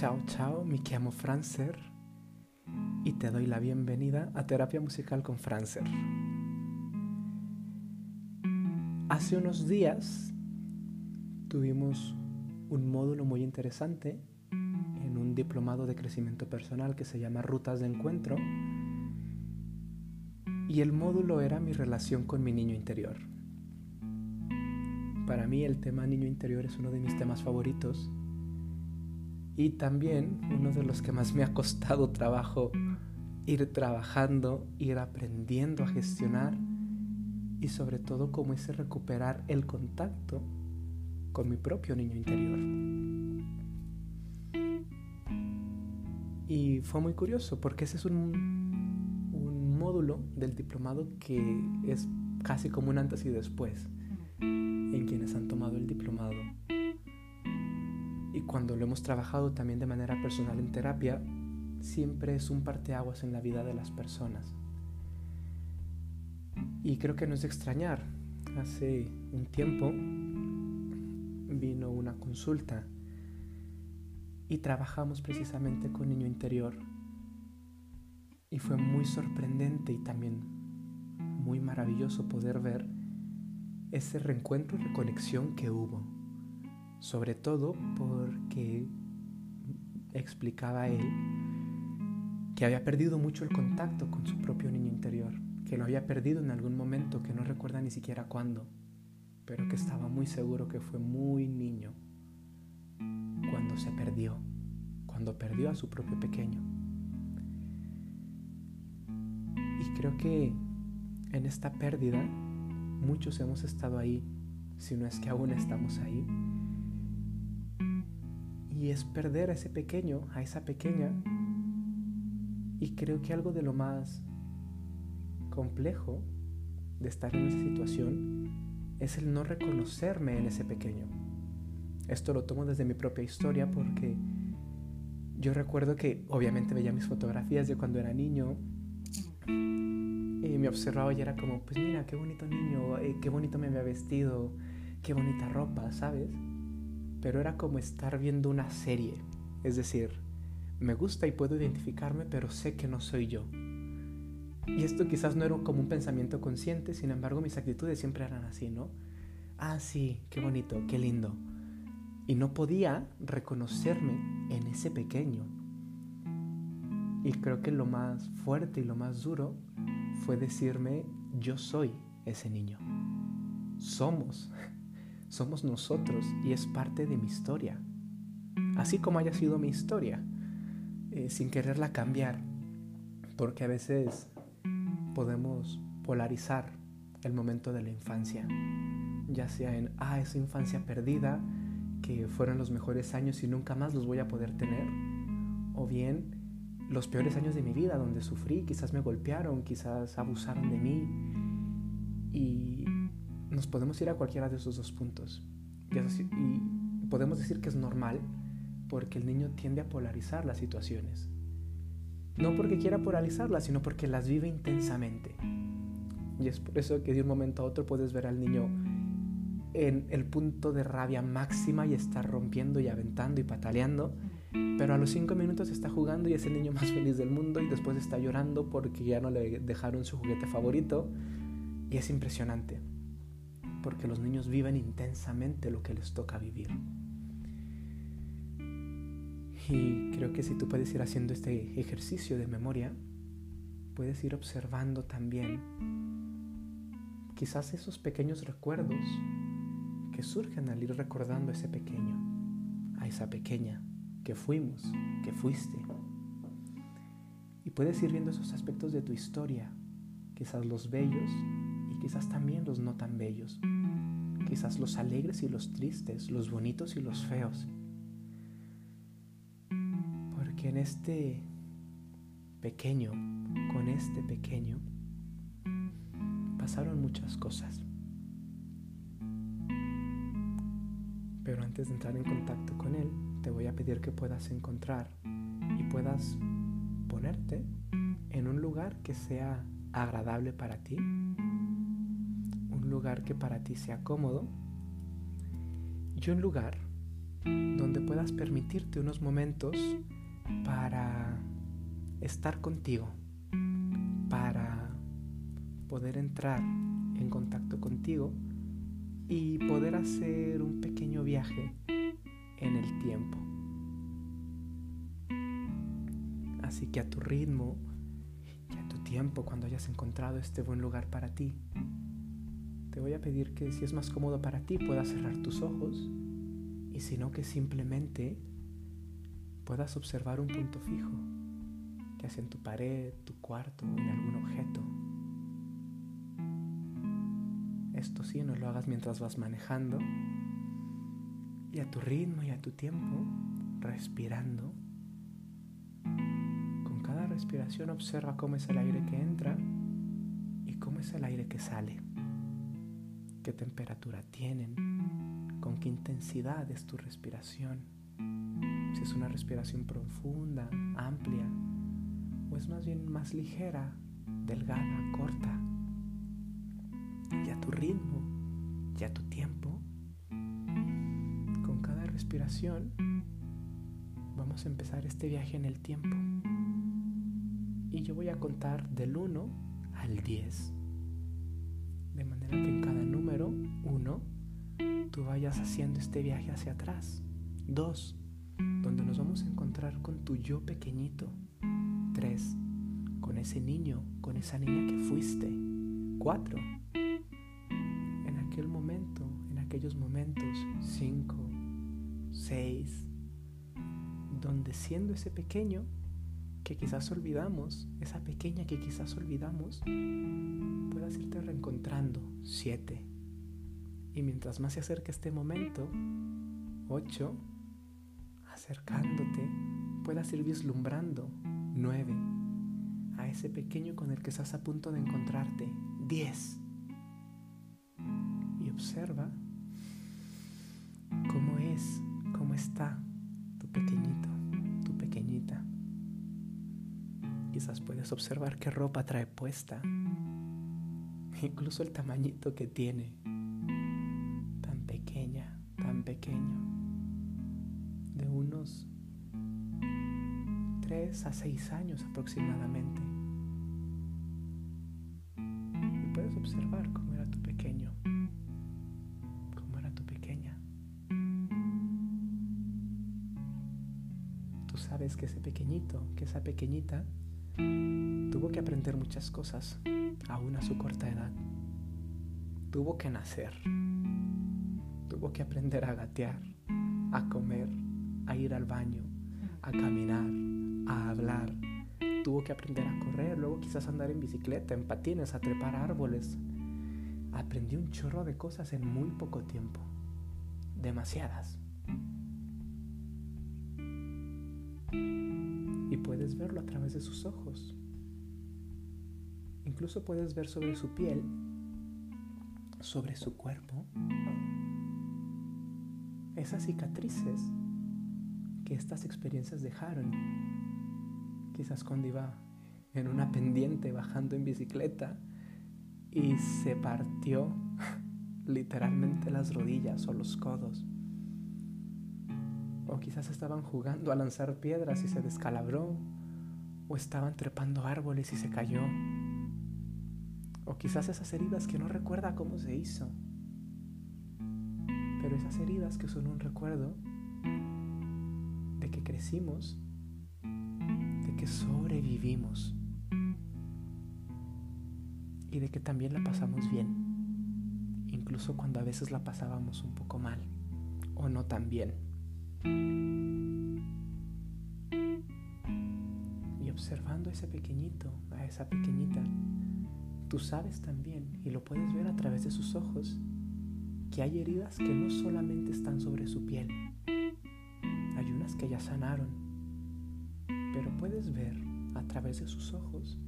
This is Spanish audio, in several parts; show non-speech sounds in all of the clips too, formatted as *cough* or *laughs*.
Ciao ciao, mi chiamo Francer y te doy la bienvenida a Terapia Musical con Francer. Hace unos días tuvimos un módulo muy interesante en un diplomado de crecimiento personal que se llama Rutas de Encuentro y el módulo era mi relación con mi niño interior. Para mí el tema niño interior es uno de mis temas favoritos y también uno de los que más me ha costado trabajo ir trabajando, ir aprendiendo a gestionar y sobre todo cómo es recuperar el contacto con mi propio niño interior. Y fue muy curioso porque ese es un, un módulo del diplomado que es casi como un antes y después en quienes han tomado el diplomado y cuando lo hemos trabajado también de manera personal en terapia, siempre es un parteaguas en la vida de las personas. Y creo que no es de extrañar. Hace un tiempo vino una consulta y trabajamos precisamente con niño interior. Y fue muy sorprendente y también muy maravilloso poder ver ese reencuentro y reconexión que hubo sobre todo porque explicaba él que había perdido mucho el contacto con su propio niño interior, que lo había perdido en algún momento que no recuerda ni siquiera cuándo, pero que estaba muy seguro que fue muy niño cuando se perdió, cuando perdió a su propio pequeño. Y creo que en esta pérdida muchos hemos estado ahí, si no es que aún estamos ahí, y es perder a ese pequeño, a esa pequeña. Y creo que algo de lo más complejo de estar en esa situación es el no reconocerme en ese pequeño. Esto lo tomo desde mi propia historia porque yo recuerdo que obviamente veía mis fotografías de cuando era niño y me observaba y era como, pues mira, qué bonito niño, eh, qué bonito me había vestido, qué bonita ropa, ¿sabes? Pero era como estar viendo una serie. Es decir, me gusta y puedo identificarme, pero sé que no soy yo. Y esto quizás no era como un pensamiento consciente, sin embargo mis actitudes siempre eran así, ¿no? Ah, sí, qué bonito, qué lindo. Y no podía reconocerme en ese pequeño. Y creo que lo más fuerte y lo más duro fue decirme, yo soy ese niño. Somos somos nosotros y es parte de mi historia. Así como haya sido mi historia, eh, sin quererla cambiar, porque a veces podemos polarizar el momento de la infancia, ya sea en, ah, esa infancia perdida, que fueron los mejores años y nunca más los voy a poder tener, o bien los peores años de mi vida donde sufrí, quizás me golpearon, quizás abusaron de mí y nos podemos ir a cualquiera de esos dos puntos. Y, podemos decir que es normal porque el niño tiende a polarizar las situaciones. No porque quiera polarizarlas, sino porque las vive intensamente. Y es por eso que de un momento a otro puedes ver al niño en el punto de rabia máxima y está rompiendo y aventando y pataleando, pero a los cinco minutos está jugando y es el niño más feliz del mundo y después está llorando porque ya no le dejaron su juguete favorito y es impresionante porque los niños viven intensamente lo que les toca vivir. Y creo que si tú puedes ir haciendo este ejercicio de memoria, puedes ir observando también quizás esos pequeños recuerdos que surgen al ir recordando a ese pequeño, a esa pequeña que fuimos, que fuiste. Y puedes ir viendo esos aspectos de tu historia, quizás los bellos quizás también los no tan bellos, quizás los alegres y los tristes, los bonitos y los feos. Porque en este pequeño, con este pequeño, pasaron muchas cosas. Pero antes de entrar en contacto con él, te voy a pedir que puedas encontrar y puedas ponerte en un lugar que sea agradable para ti, lugar que para ti sea cómodo y un lugar donde puedas permitirte unos momentos para estar contigo, para poder entrar en contacto contigo y poder hacer un pequeño viaje en el tiempo. Así que a tu ritmo y a tu tiempo, cuando hayas encontrado este buen lugar para ti, te voy a pedir que si es más cómodo para ti puedas cerrar tus ojos y si no que simplemente puedas observar un punto fijo, ya sea en tu pared, tu cuarto, en algún objeto. Esto sí, no lo hagas mientras vas manejando y a tu ritmo y a tu tiempo, respirando. Con cada respiración observa cómo es el aire que entra y cómo es el aire que sale qué temperatura tienen, con qué intensidad es tu respiración, si es una respiración profunda, amplia, o es más bien más ligera, delgada, corta, y a tu ritmo, y a tu tiempo. Con cada respiración vamos a empezar este viaje en el tiempo. Y yo voy a contar del 1 al 10 de manera que en cada número, uno, tú vayas haciendo este viaje hacia atrás. Dos, donde nos vamos a encontrar con tu yo pequeñito. Tres, con ese niño, con esa niña que fuiste. Cuatro, en aquel momento, en aquellos momentos. Cinco, seis, donde siendo ese pequeño que quizás olvidamos, esa pequeña que quizás olvidamos, puedas irte reencontrando. Siete. Y mientras más se acerca este momento, ocho, acercándote, puedas ir vislumbrando. Nueve. A ese pequeño con el que estás a punto de encontrarte. Diez. Y observa Puedes observar qué ropa trae puesta, incluso el tamañito que tiene, tan pequeña, tan pequeño, de unos 3 a 6 años aproximadamente. Y puedes observar cómo era tu pequeño, cómo era tu pequeña. Tú sabes que ese pequeñito, que esa pequeñita, que aprender muchas cosas, aún a su corta edad. Tuvo que nacer. Tuvo que aprender a gatear, a comer, a ir al baño, a caminar, a hablar. Tuvo que aprender a correr, luego quizás andar en bicicleta, en patines, a trepar árboles. Aprendió un chorro de cosas en muy poco tiempo. Demasiadas. y puedes verlo a través de sus ojos. Incluso puedes ver sobre su piel, sobre su cuerpo, esas cicatrices que estas experiencias dejaron. Quizás cuando iba en una pendiente bajando en bicicleta y se partió *laughs* literalmente las rodillas o los codos o quizás estaban jugando a lanzar piedras y se descalabró. O estaban trepando árboles y se cayó. O quizás esas heridas que no recuerda cómo se hizo. Pero esas heridas que son un recuerdo de que crecimos, de que sobrevivimos y de que también la pasamos bien, incluso cuando a veces la pasábamos un poco mal o no tan bien. Y observando a ese pequeñito, a esa pequeñita, tú sabes también, y lo puedes ver a través de sus ojos, que hay heridas que no solamente están sobre su piel, hay unas que ya sanaron, pero puedes ver a través de sus ojos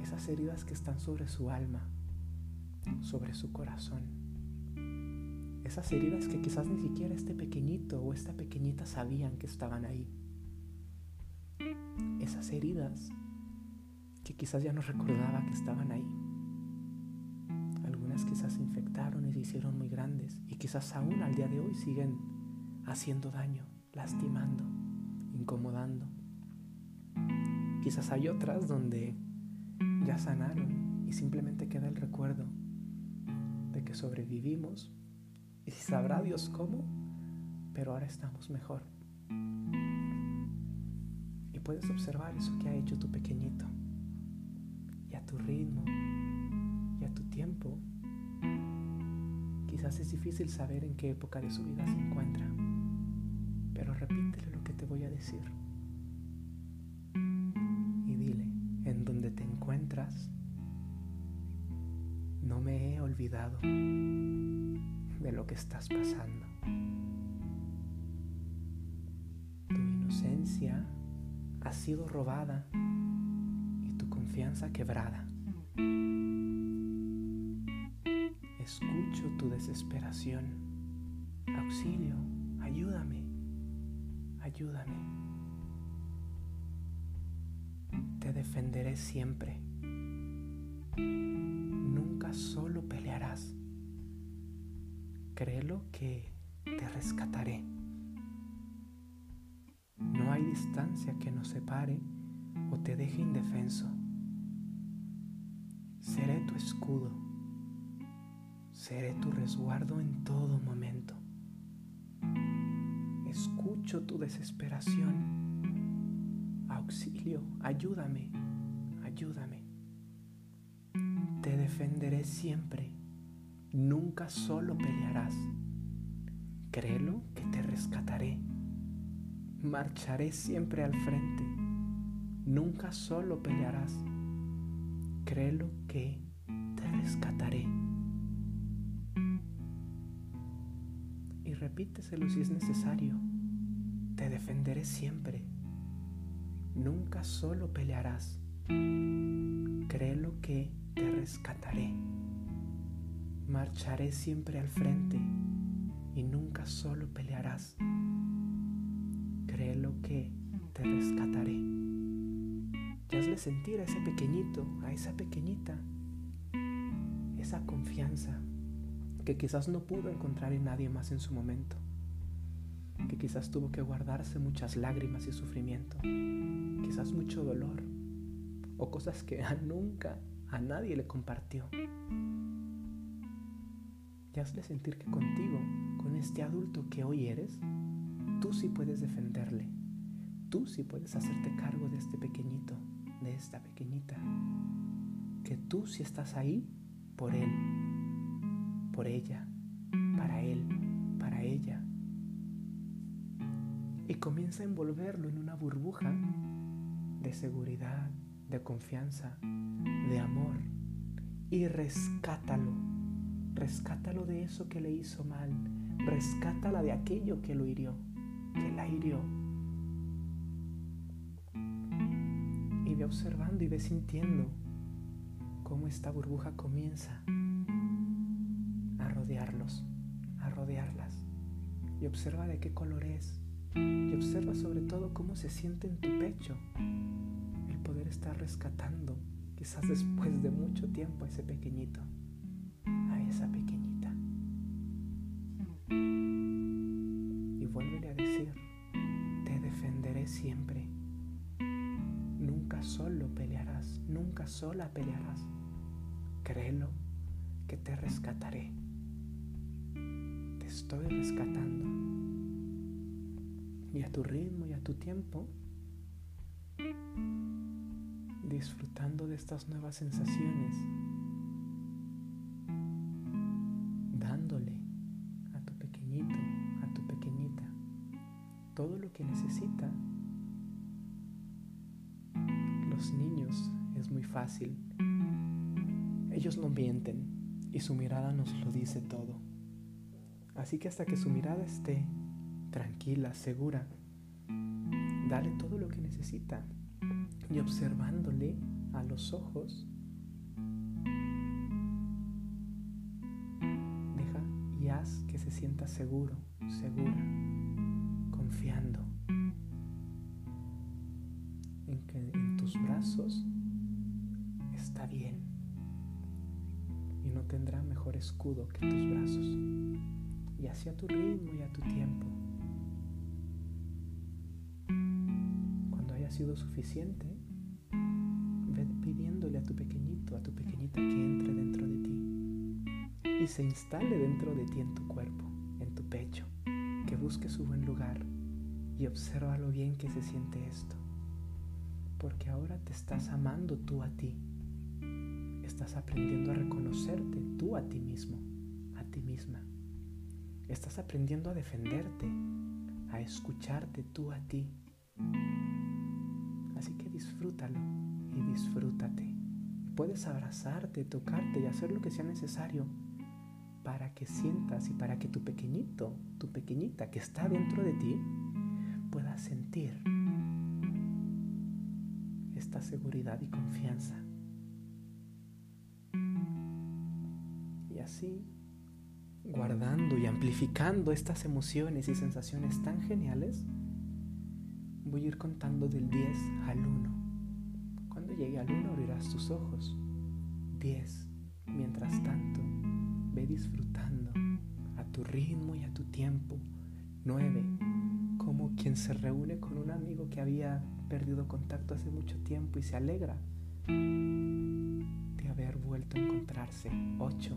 esas heridas que están sobre su alma, sobre su corazón esas heridas que quizás ni siquiera este pequeñito o esta pequeñita sabían que estaban ahí. Esas heridas que quizás ya no recordaba que estaban ahí. Algunas quizás se infectaron y se hicieron muy grandes y quizás aún al día de hoy siguen haciendo daño, lastimando, incomodando. Quizás hay otras donde ya sanaron y simplemente queda el recuerdo de que sobrevivimos y sabrá Dios cómo, pero ahora estamos mejor. Y puedes observar eso que ha hecho tu pequeñito y a tu ritmo y a tu tiempo. Quizás es difícil saber en qué época de su vida se encuentra, pero repítele lo que te voy a decir. Y dile, en donde te encuentras, no me he olvidado de lo que estás pasando. Tu inocencia ha sido robada confianza quebrada. Escucho tu desesperación. Auxilio, ayúdame, ayúdame. Te defenderé siempre. Nunca solo pelearás créelo que te rescataré. No hay distancia que nos separe o te deje indefenso. Seré tu escudo. Seré tu resguardo en todo momento. Escucho tu desesperación. Auxilio, ayúdame, ayúdame. Te defenderé siempre Nunca solo pelearás. Créelo que te rescataré. Marcharé siempre al frente. Nunca solo pelearás. Créelo que te rescataré. Y repíteselo si es necesario. Te defenderé siempre. Nunca solo pelearás. Créelo que te rescataré. Marcharé siempre al frente y nunca solo pelearás. Créelo que te rescataré. Y hazle sentir a ese pequeñito, a esa pequeñita, esa confianza que quizás no pudo encontrar en nadie más en su momento, que quizás tuvo que guardarse muchas lágrimas y sufrimiento, quizás mucho dolor o cosas que nunca a nadie le compartió y hazle sentir que contigo, con este adulto que hoy eres, tú sí puedes defenderle. Tú sí puedes hacerte cargo de este pequeñito, de esta pequeñita. Que tú sí estás ahí por él, por ella, para él, para ella. Y comienza a envolverlo en una burbuja de seguridad, de confianza, de amor. Y rescátalo Rescátalo de eso que le hizo mal. Rescátala de aquello que lo hirió, que la hirió. Ve observando y ve sintiendo cómo esta burbuja comienza a rodearlos, a rodearlas. Y observa de qué color es. Y observa sobre todo cómo se siente en tu pecho el poder estar rescatando, quizás después de mucho tiempo, a ese pequeñito esa pequeñita. Y vuélvele a decir, te defenderé siempre. Solo pelearás, nunca sola pelearás. Créelo que te rescataré. Te estoy rescatando. Y a tu ritmo y a tu tiempo, disfrutando de estas nuevas sensaciones todo lo que necesita. Niños es muy fácil. Ellos no mienten y su mirada nos lo dice todo. Así que hasta que su mirada esté tranquila, segura, dale todo lo que necesita y observándole a los ojos, deja y haz que se sienta seguro, segura confiando en que tus brazos está bien y no tendrá mejor escudo que tus brazos. Y así a tu ritmo y a tu tiempo. Cuando haya sido suficiente, ve pidiéndole a tu pequeñito, a tu pequeñita que entre dentro de ti y se instale dentro de ti en tu cuerpo, en tu pecho, que busque su buen lugar y observa lo bien que se siente esto. Porque ahora te estás amando tú a ti. Estás aprendiendo a reconocerte tú a ti mismo, a ti misma. Estás aprendiendo a defenderte, a escucharte tú a ti. Así que disfrútalo y disfrútate. Puedes abrazarte, tocarte y hacer lo que sea necesario para que sientas y para que tu pequeñito, tu pequeñita que está dentro de ti, pueda sentir seguridad y confianza. Y así, guardando y amplificando estas emociones y sensaciones tan geniales, voy a ir contando del 10 al 1. Cuando llegue al 1 abrirás tus ojos. 10. Mientras tanto, ve disfrutando a tu ritmo y a tu tiempo. 9. Como quien se reúne con un amigo que había perdido contacto hace mucho tiempo y se alegra de haber vuelto a encontrarse. 8.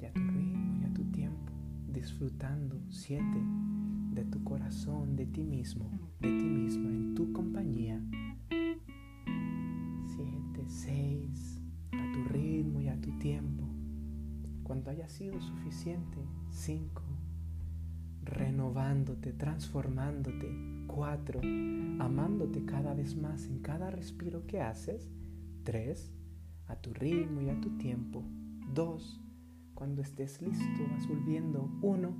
Y a tu ritmo y a tu tiempo, disfrutando. 7 de tu corazón, de ti mismo, de ti misma, en tu compañía. Siete, seis, a tu ritmo y a tu tiempo. Cuando haya sido suficiente, cinco, renovándote, transformándote. Cuatro, amándote cada vez más en cada respiro que haces. Tres, a tu ritmo y a tu tiempo. Dos, cuando estés listo, vas volviendo. Uno,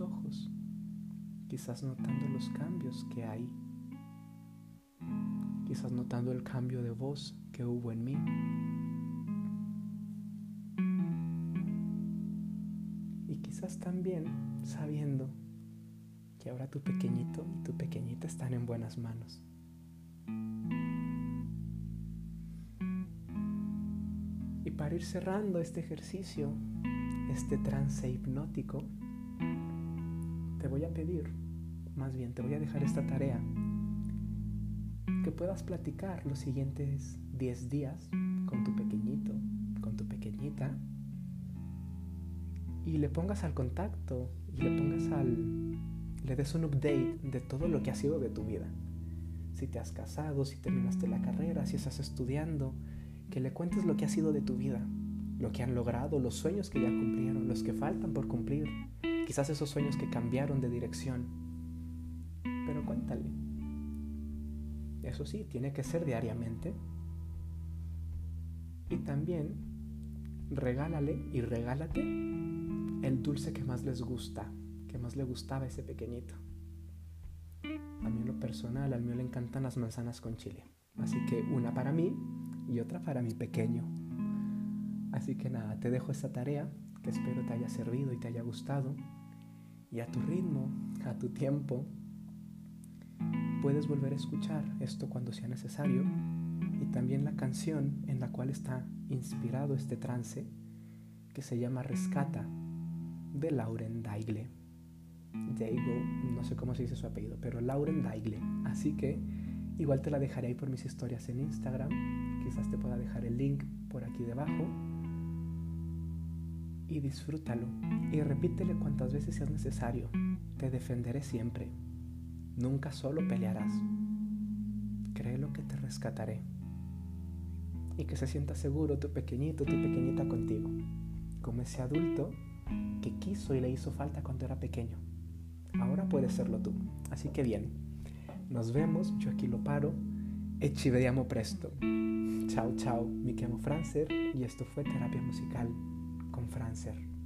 ojos, quizás notando los cambios que hay, quizás notando el cambio de voz que hubo en mí. Quizás también sabiendo que ahora tu pequeñito y tu pequeñita están en buenas manos. Y para ir cerrando este ejercicio, este trance hipnótico, te voy a pedir, más bien te voy a dejar esta tarea, que puedas platicar los siguientes 10 días con tu pequeñito, y le pongas al contacto y le pongas al, le des un update de todo lo que ha sido de tu vida. Si te has casado, si terminaste la carrera, si estás estudiando, que le cuentes lo que ha sido de tu vida, lo que han logrado, los sueños que ya cumplieron, los que faltan por cumplir, quizás esos sueños que cambiaron de dirección. Pero cuéntale. Eso sí, tiene que ser diariamente. Y también regálale y regálate el dulce que más les gusta, que más le gustaba ese pequeñito. A mí en lo personal, al mío le encantan las manzanas con chile. Así que una para mí y otra para mi pequeño. Así que nada, te dejo esta tarea que espero te haya servido y te haya gustado y a tu ritmo, a tu tiempo, puedes volver a escuchar esto cuando sea necesario y también la canción en la cual está inspirado este trance que se llama Rescata de Lauren Daigle. Daigle, no sé cómo se dice su apellido, pero Lauren Daigle. Así que igual te la dejaré ahí por mis historias en Instagram. Quizás te pueda dejar el link por aquí debajo y disfrútalo y repítele cuantas veces sea necesario. Te defenderé siempre. Nunca solo pelearás. Créelo que te rescataré. Y que se sienta seguro tu pequeñito, tu pequeñita contigo. Como ese adulto que quiso y le hizo falta cuando era pequeño. Ahora puedes serlo tú. Así que bien. Nos vemos. Yo aquí lo paro. E ci vediamo presto. Chao, chao. Mi llamo Francer y esto fue Terapia Musical con Francer.